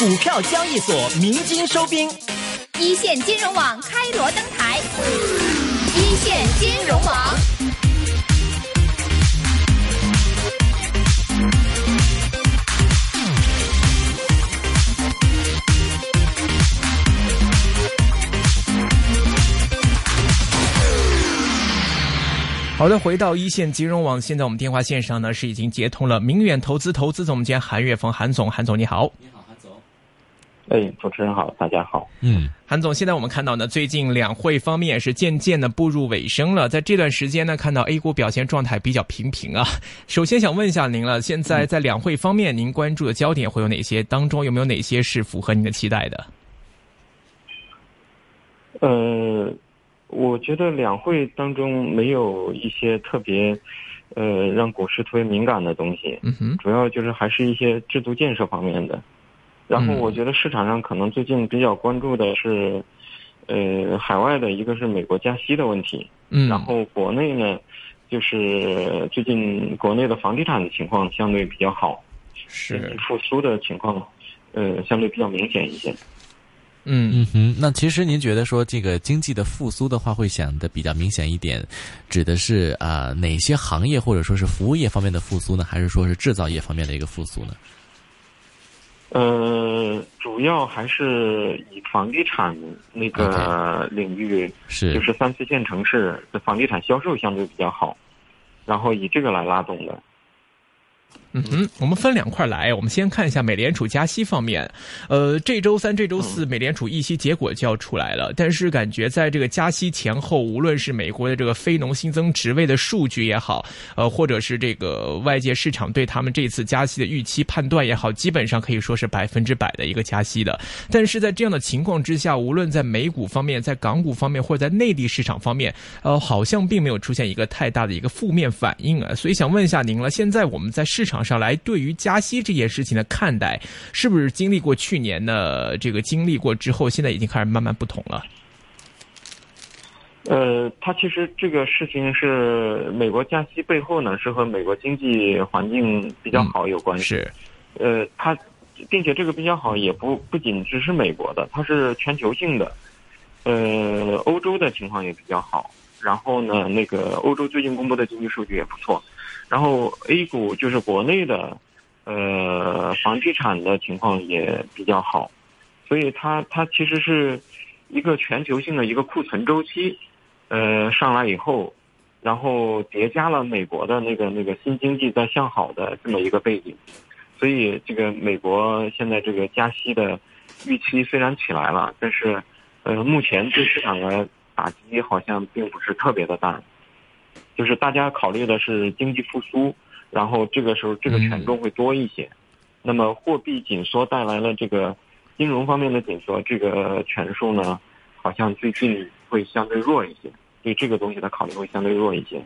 股票交易所鸣金收兵，一线金融网开锣登台，一线金融网。好的，回到一线金融网，现在我们电话线上呢是已经接通了明远投资投资总监韩月峰，韩总，韩总你好。你好。哎，主持人好，大家好。嗯，韩总，现在我们看到呢，最近两会方面是渐渐的步入尾声了，在这段时间呢，看到 A 股表现状态比较平平啊。首先想问一下您了，现在在两会方面，您关注的焦点会有哪些？当中有没有哪些是符合您的期待的？呃。我觉得两会当中没有一些特别，呃，让股市特别敏感的东西。嗯哼。主要就是还是一些制度建设方面的。然后我觉得市场上可能最近比较关注的是，呃，海外的一个是美国加息的问题。嗯。然后国内呢，就是最近国内的房地产的情况相对比较好，是复苏的情况，呃，相对比较明显一些。嗯嗯哼，那其实您觉得说这个经济的复苏的话，会想的比较明显一点，指的是啊哪些行业或者说是服务业方面的复苏呢？还是说是制造业方面的一个复苏呢？呃，主要还是以房地产那个领域，是就是三四线城市的房地产销售相对比较好，然后以这个来拉动的。嗯哼，我们分两块来，我们先看一下美联储加息方面。呃，这周三、这周四，美联储议息结果就要出来了。但是感觉在这个加息前后，无论是美国的这个非农新增职位的数据也好，呃，或者是这个外界市场对他们这次加息的预期判断也好，基本上可以说是百分之百的一个加息的。但是在这样的情况之下，无论在美股方面、在港股方面，或者在内地市场方面，呃，好像并没有出现一个太大的一个负面反应啊。所以想问一下您了，现在我们在市场。上来对于加息这件事情的看待，是不是经历过去年的这个经历过之后，现在已经开始慢慢不同了？呃，它其实这个事情是美国加息背后呢，是和美国经济环境比较好有关系。是，呃，它并且这个比较好也不不仅只是美国的，它是全球性的。呃，欧洲的情况也比较好。然后呢，那个欧洲最近公布的经济数据也不错。然后 A 股就是国内的，呃，房地产的情况也比较好，所以它它其实是一个全球性的一个库存周期，呃，上来以后，然后叠加了美国的那个那个新经济在向好的这么一个背景，所以这个美国现在这个加息的预期虽然起来了，但是呃，目前对市场的打击好像并不是特别的大。就是大家考虑的是经济复苏，然后这个时候这个权重会多一些。那么货币紧缩带来了这个金融方面的紧缩，这个权数呢，好像最近会相对弱一些。对这个东西的考虑会相对弱一些。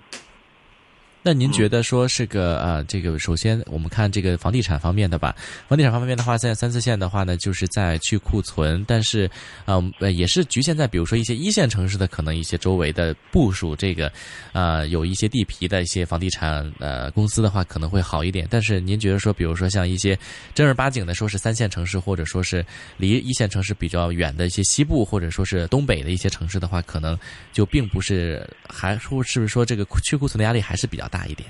那您觉得说是个呃，这个首先我们看这个房地产方面的吧。房地产方面的话，现在三四线的话呢，就是在去库存，但是呃也是局限在比如说一些一线城市的可能一些周围的部署，这个呃有一些地皮的一些房地产呃公司的话可能会好一点。但是您觉得说，比如说像一些正儿八经的说是三线城市，或者说是离一线城市比较远的一些西部或者说是东北的一些城市的话，可能就并不是还说是不是说这个去库存的压力还是比较。大一点，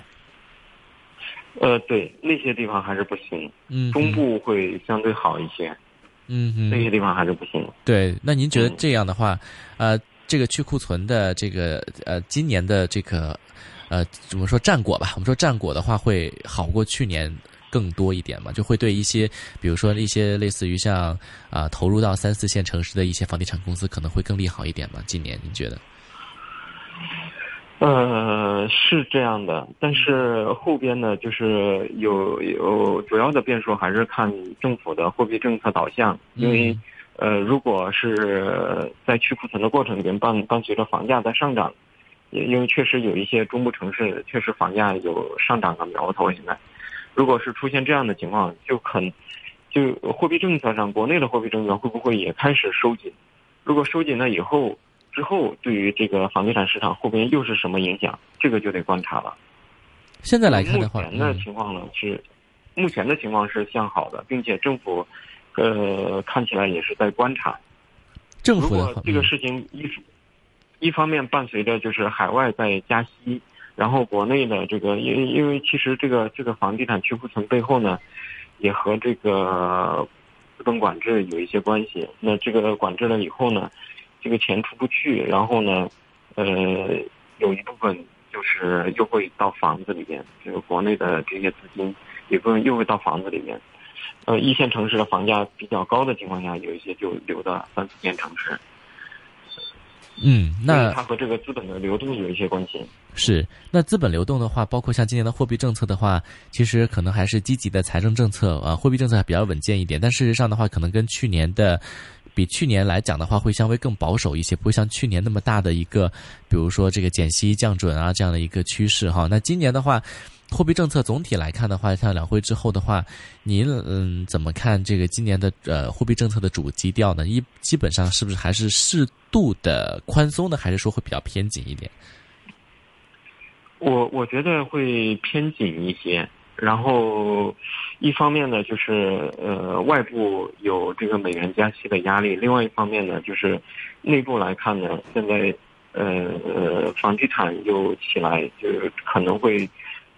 呃，对，那些地方还是不行。嗯，中部会相对好一些。嗯，那些地方还是不行。对，那您觉得这样的话，呃，这个去库存的这个呃，今年的这个呃，怎么说战果吧？我们说战果的话，会好过去年更多一点嘛？就会对一些，比如说一些类似于像啊，投入到三四线城市的一些房地产公司，可能会更利好一点嘛？今年您觉得？呃，是这样的，但是后边呢，就是有有主要的变数，还是看政府的货币政策导向。因为，呃，如果是在去库存的过程里边，伴伴随着房价在上涨，也因为确实有一些中部城市确实房价有上涨的苗头。现在，如果是出现这样的情况，就可能就货币政策上，国内的货币政策会不会也开始收紧？如果收紧了以后。之后，对于这个房地产市场后边又是什么影响？这个就得观察了。现在来看的话，目前的情况呢是，目前的情况是向好的，并且政府呃，看起来也是在观察。政府的话，果这个嗯事情一一方面伴随着就是海外在加息，然后国内的这个，因因为其实这个这个房地产去库存背后呢，也和这个资本管制有一些关系。那这个管制了以后呢，这个钱出不去，然后呢，呃，有一部分就是又会到房子里面，就是国内的这些资金一部分又会到房子里面。呃，一线城市的房价比较高的情况下，有一些就流到三四线城市。嗯，那它和这个资本的流动有一些关系。是那资本流动的话，包括像今年的货币政策的话，其实可能还是积极的财政政策啊，货币政策还比较稳健一点。但事实上的话，可能跟去年的比去年来讲的话，会相对更保守一些，不会像去年那么大的一个，比如说这个减息降准啊这样的一个趋势哈。那今年的话。货币政策总体来看的话，像两会之后的话，您嗯怎么看这个今年的呃货币政策的主基调呢？一基本上是不是还是适度的宽松呢，还是说会比较偏紧一点？我我觉得会偏紧一些。然后，一方面呢，就是呃，外部有这个美元加息的压力；另外一方面呢，就是内部来看呢，现在呃呃，房地产又起来，就是可能会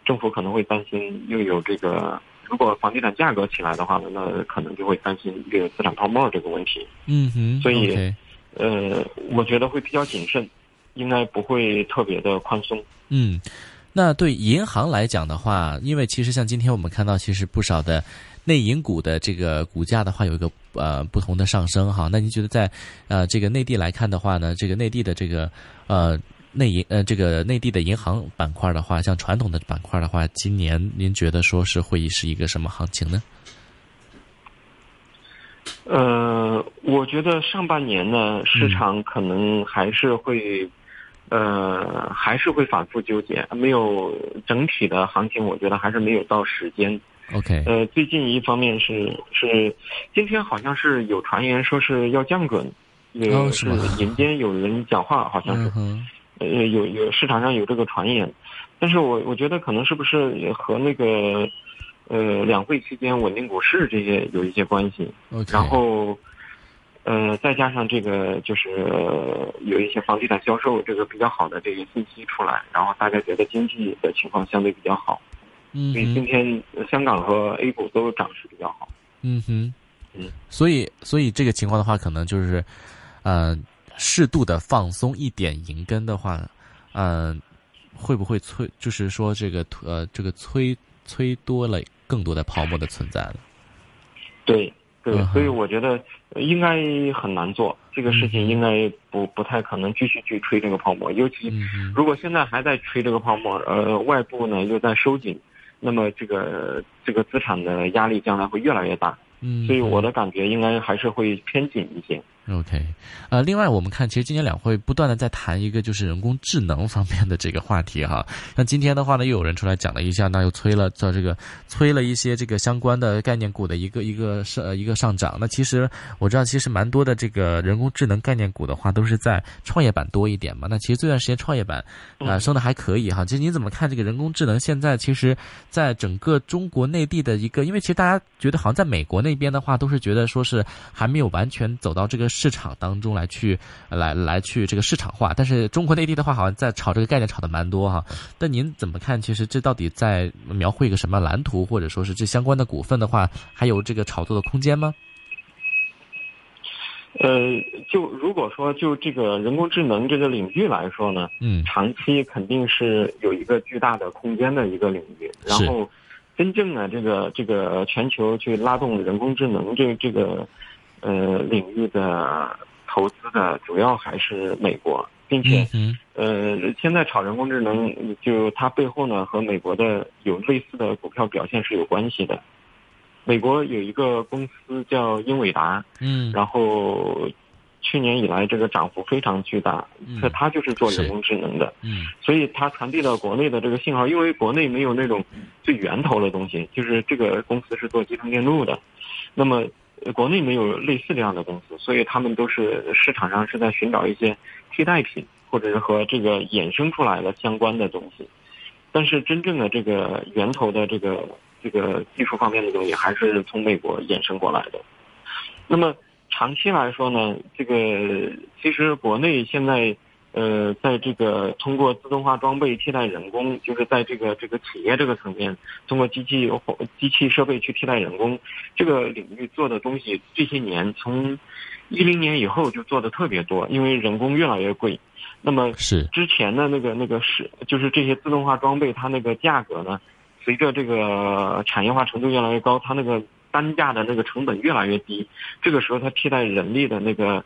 政府可能会担心又有这个，如果房地产价格起来的话呢，那可能就会担心这个资产泡沫这个问题。嗯哼，所以呃，我觉得会比较谨慎，应该不会特别的宽松。嗯，那对银行来讲的话，因为其实像今天我们看到，其实不少的内银股的这个股价的话，有一个呃不同的上升哈。那您觉得在呃这个内地来看的话呢，这个内地的这个呃内银呃这个内地的银行板块的话，像传统的板块的话，今年您觉得说是会是一个什么行情呢？呃，我觉得上半年呢，市场可能还是会，呃，还是会反复纠结，没有整体的行情，我觉得还是没有到时间。OK，呃，最近一方面是是，今天好像是有传言说是要降准，也是哦是吗？民间有人讲话，好像是。嗯，呃，有有市场上有这个传言，但是我我觉得可能是不是也和那个，呃，两会期间稳定股市这些有一些关系。OK，然后，呃，再加上这个就是、呃有一些房地产销售这个比较好的这个信息出来，然后大家觉得经济的情况相对比较好，嗯所以今，天呃香港和 A 股都涨势比较好。嗯哼，嗯，所以所以这个情况的话，可能就是，呃，适度的放松一点银根的话，嗯、会不会催，就是说这个呃这个催催多了更多的泡沫的存在了？对对所以我觉得呃应该很难做这个事嗯情，应该不不太可能继续去吹这个泡沫，尤其如果现在还在吹这个泡沫，呃，外部呢又在收紧，那么这个这个资产的压力将来会越来越大。嗯，所以我的感觉应该还是会偏紧一些。OK，呃，另外我们看，其实今年两会不断的在谈一个就是人工智能方面的这个话题哈。像今天的话呢，又有人出来讲了一下，那又催了在这个催了一些这个相关的概念股的一个一个上呃一个上涨。那其实我知道，其实蛮多的这个人工智能概念股的话，都是在创业板多一点嘛。那其实这段时间创业板啊、升的还可以哈。其实你怎么看这个人工智能？现在其实在整个中国内地的一个，因为其实大家觉得好像在美国那边的话，都是觉得说是还没有完全走到这个市场当中来去来来去这个市场化，但是中国内地的话，好像在炒这个概念炒的蛮多哈。但您怎么看？其实这到底在描绘一个什么蓝图，或者说是这相关的股份的话，还有这个炒作的空间吗？呃，就如果说就这个人工智能这个领域来说呢，嗯长期肯定是有一个巨大的空间的一个领域。然后，真正的这个这个全球去拉动人工智能这这个呃领域的投资的，主要还是美国，并且嗯呃，现在炒人工智能，就它背后呢和美国的有类似的股票表现是有关系的。美国有一个公司叫英伟达，嗯。然后去年以来这个涨幅非常巨大，嗯。这它就是做人工智能的，嗯。所以它传递到国内的这个信号，因为国内没有那种最源头的东西，就是这个公司是做集成电路的，那么呃国内没有类似这样的公司，所以他们都是市场上是在寻找一些替代品，或者是和这个衍生出来的相关的东西，但是真正的这个源头的这个这个技术方面的东西，还是从美国衍生过来的。那么长期来说呢，这个其实国内现在呃，在这个通过自动化装备替代人工，就是在这个这个企业这个层面，通过机器或机器设备去替代人工这个领域做的东西，这些年从一零年以后就做的特别多，因为人工越来越贵。那么是之前的那个那个是就是这些自动化装备，它那个价格呢，随着这个产业化程度越来越高，它那个单价的那个成本越来越低，这个时候它替代人力的那个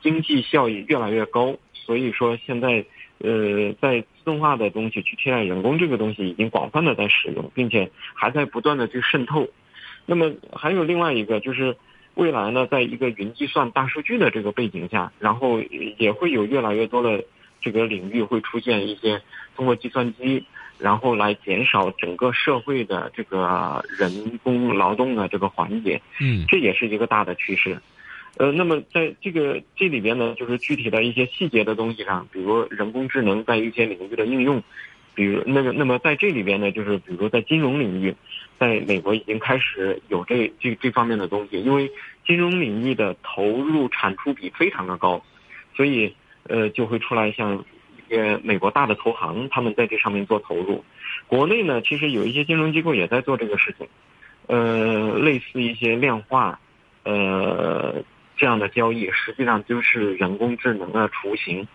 经济效益越来越高，所以说现在呃在自动化的东西去替代人工这个东西已经广泛的在使用，并且还在不断的去渗透。那么还有另外一个就是未来呢，在一个云计算、大数据的这个背景下，然后也会有越来越多的这个领域会出现一些通过计算机，然后来减少整个社会的这个人工劳动的这个环节。嗯这也是一个大的趋势。呃，那么在这个这里边呢，就是具体的一些细节的东西上，比如人工智能在一些领域的应用，比如那个，那么在这里边呢，就是比如在金融领域，在美国已经开始有这这这方面的东西，因为金融领域的投入产出比非常的高，所以呃就会出来像一些美国大的投行，他们在这上面做投入。国内呢，其实有一些金融机构也在做这个事情，呃，类似一些量化，呃。这样的交易实际上就是人工智能的雏形，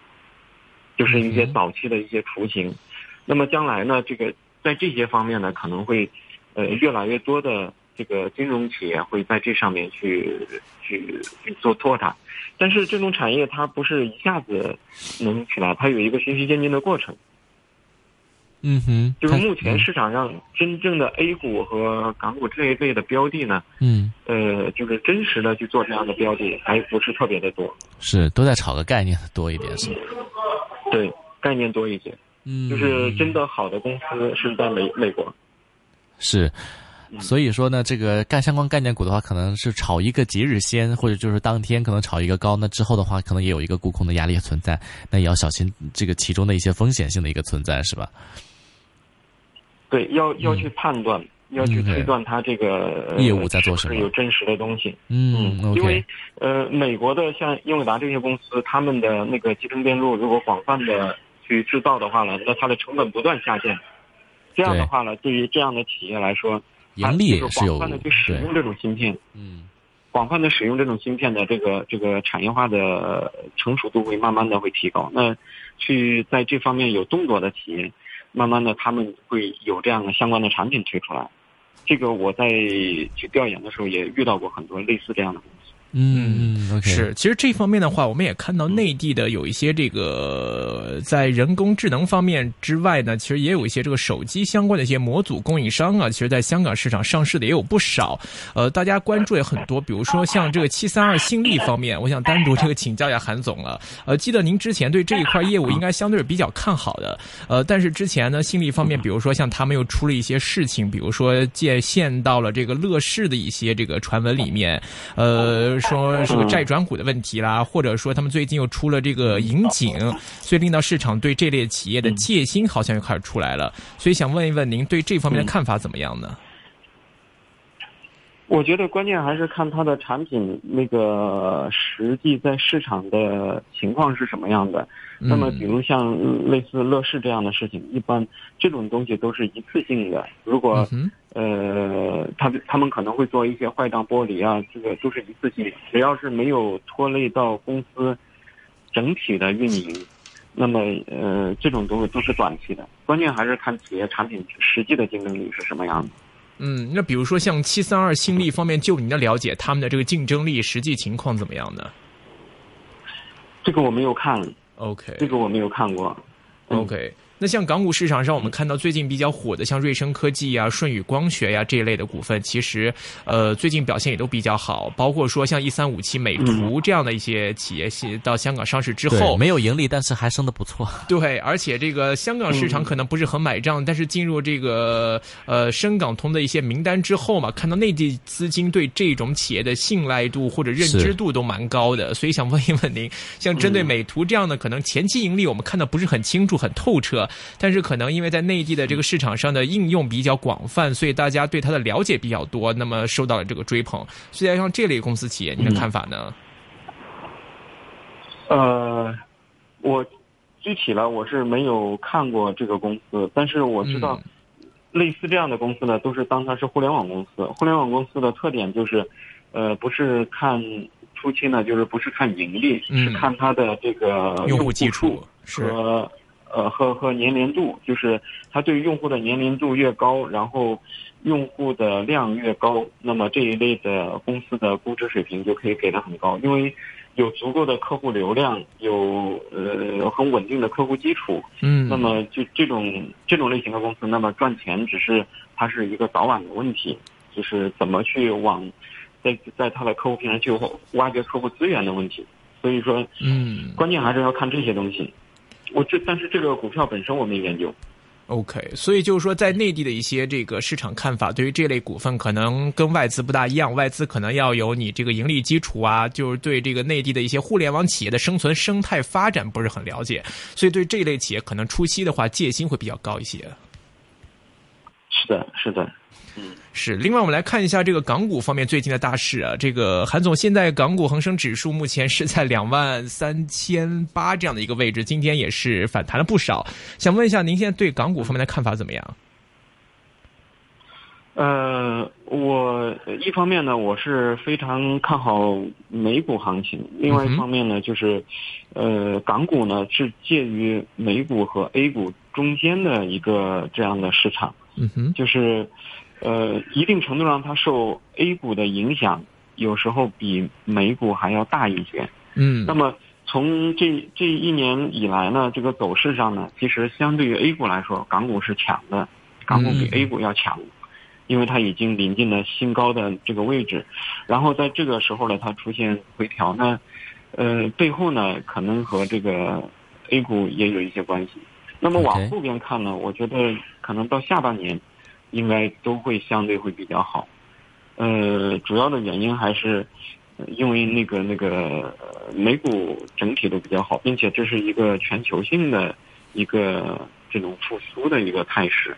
就是一些早期的一些雏形。那么将来呢，这个在这些方面呢，可能会呃越来越多的这个金融企业会在这上面去去去做拓展。但是这种产业它不是一下子能起来，它有一个循序渐进的过程。嗯哼，就是目前市场上真正的 A 股和港股这一类的标的呢，嗯，呃，就是真实的去做这样的标的还不是特别的多，是都在炒个概念多一点，是吧？对，概念多一些，嗯，就是真的好的公司是在美美国，是。所以说呢，这个干相关概念股的话，可能是炒一个即日先，或者就是当天可能炒一个高，那之后的话，可能也有一个沽空的压力存在，那也要小心这个其中的一些风险性的一个存在，是吧？对，要要去判断，要去推断它这个业务在做什么，是有真实的东西。嗯，因为呃，美国的像英伟达这些公司，他们的那个集成电路如果广泛的去制造的话呢，那它的成本不断下降。这样的话呢，对于这样的企业来说，盈利也是有广泛的去使用这种芯片，嗯，广泛的使用这种芯片的这个这个产业化的成熟度会慢慢的会提高。那去在这方面有动作的企业。慢慢的，他们会有这样的相关的产品推出来。这个我在去调研的时候也遇到过很多类似这样的。嗯嗯，是。其实这方面的话，我们也看到内地的有一些这个在人工智能方面之外呢，其实也有一些这个手机相关的一些模组供应商啊，其实在香港市场上市的也有不少。呃，大家关注也很多，比如说像这个七三二新力方面，我想单独这个请教一下韩总了。呃，记得您之前对这一块业务应该相对是比较看好的。呃，但是之前呢，新力方面，比如说像他们又出了一些事情，比如说借陷到了这个乐视的一些这个传闻里面，呃。说这个债转股的问题啦，或者说他们最近又出了这个引警，所以令到市场对这类企业的戒心好像又开始出来了。所以想问一问您对这方面的看法怎么样呢？我觉得关键还是看它的产品那个实际在市场的情况是什么样的。那么，比如像类似乐视这样的事情，一般这种东西都是一次性的。如果呃，他他们可能会做一些坏账剥离啊，这个都是一次性，只要是没有拖累到公司整体的运营，那么呃，这种东西都是短期的。关键还是看企业产品实际的竞争力是什么样的。嗯，那比如说像七三二新力方面，就您的了解，他们的这个竞争力实际情况怎么样呢？这个我没有看。OK，这个我没有看过。OK。那像港股市场上，我们看到最近比较火的，像瑞声科技呀、舜宇光学呀这一类的股份，其实呃最近表现也都比较好。包括说像一三五七美图这样的一些企业，到香港上市之后，没有盈利，但是还升得不错。对，而且这个香港市场可能不是很买账，但是进入这个呃深港通的一些名单之后嘛，看到内地资金对这种企业的信赖度或者认知度都蛮高的，所以想问一问您，像针对美图这样的，可能前期盈利我们看的不是很清楚、很透彻。了，但是可能因为在内地的这个市场上的应用比较广泛，所以大家对它的了解比较多，那么受到了这个追捧。所以像这类公司企业，您的看法呢？呃，我具体了，我是没有看过这个公司，但是我知道，类似这样的公司呢，都是当它是互联网公司。互联网公司的特点就是，呃，不是看初期呢，就是不是看盈利，是看它的这个用户基础和呃和和年龄度，就是它对用户的年龄度越高，然后用户的量越高，那么这一类的公司的估值水平就可以给的很高，因为。有足够的客户流量，有呃很稳定的客户基础，嗯，那么就这种这种类型的公司，那么赚钱只是它是一个早晚的问题，就是怎么去往在在它的客户平台去挖掘客户资源的问题。所以说，嗯，关键还是要看这些东西。我这但是这个股票本身我没研究。OK，所以就是说，在内地的一些这个市场看法，对于这类股份可能跟外资不大一样。外资可能要有你这个盈利基础啊，就是对这个内地的一些互联网企业的生存生态发展不是很了解，所以对这一类企业可能初期的话戒心会比较高一些。是的，是的。是。另外，我们来看一下这个港股方面最近的大势啊。这个韩总，现在港股恒生指数目前是在两万三千八这样的一个位置，今天也是反弹了不少。想问一下，您现在对港股方面的看法怎么样？呃，我一方面呢，我是非常看好美股行情；另外一方面呢，就是，呃，港股呢是介于美股和 A 股中间的一个这样的市场。嗯哼，就是。呃，一定程度上，它受 A 股的影响，有时候比美股还要大一些。嗯，那么从这这一年以来呢，这个走势上呢，其实相对于 A 股来说，港股是强的，港股比 A 股要强，因为它已经临近了新高的这个位置。然后在这个时候呢，它出现回调呢，呃，背后呢，可能和这个 A 股也有一些关系。那么往后边看呢，我觉得可能到下半年。应该都会相对会比较好，呃，主要的原因还是因为那个那个美股整体都比较好，并且这是一个全球性的一个这种复苏的一个态势。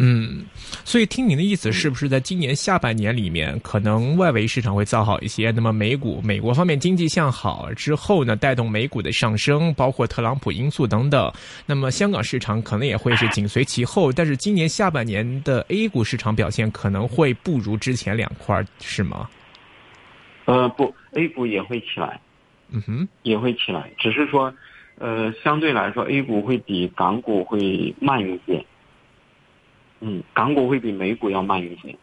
嗯，所以听您的意思，是不是在今年下半年里面，可能外围市场会造好一些？那么美股、美国方面经济向好之后呢，带动美股的上升，包括特朗普因素等等。那么香港市场可能也会是紧随其后。但是今年下半年的 A 股市场表现可能会不如之前两块，是吗？呃，不，A 股也会起来，嗯哼，也会起来，只是说，呃，相对来说，A 股会比港股会慢一些。嗯，港股会比美股要慢一些。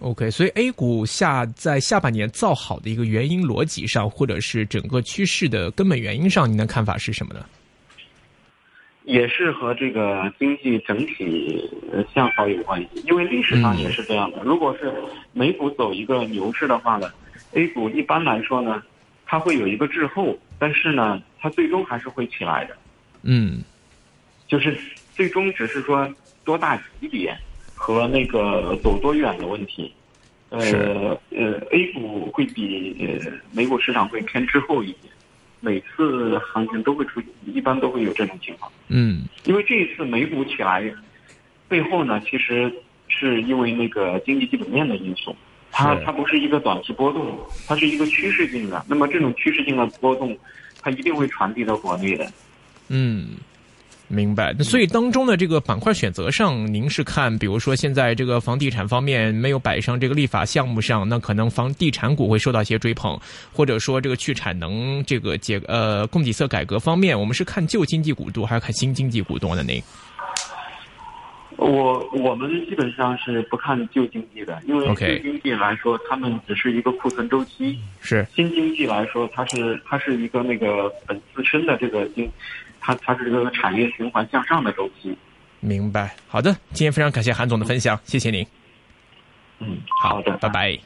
OK，所以 A 股下在下半年造好的一个原因逻辑上，或者是整个趋势的根本原因上，您的看法是什么呢？也是和这个经济整体向好有关系，因为历史上也是这样的。如果是美股走一个牛市的话呢，A 股一般来说呢，它会有一个滞后，但是呢，它最终还是会起来的。嗯，就是最终只是说。多大级别和那个走多远的问题，呃呃，A 股会比呃美股市场会偏滞后一点，每次行情都会出，一般都会有这种情况。嗯，因为这一次美股起来背后呢，其实是因为那个经济基本面的因素，它它不是一个短期波动，它是一个趋势性的。那么这种趋势性的波动，它一定会传递到国内的。嗯。明白，那所以当中的这个板块选择上，您是看，比如说现在这个房地产方面没有摆上这个立法项目上，那可能房地产股会受到一些追捧，或者说这个去产能这个解呃供给侧改革方面，我们是看旧经济股多还是看新经济股多呢？您？我我们基本上是不看旧经济的，因为旧经济来说，他们只是一个库存周期；是新经济来说，它是它是一个那个本自身的这个经。它它是这个产业循环向上的周期，明白。好的，今天非常感谢韩总的分享，谢谢您。嗯，好的，拜拜。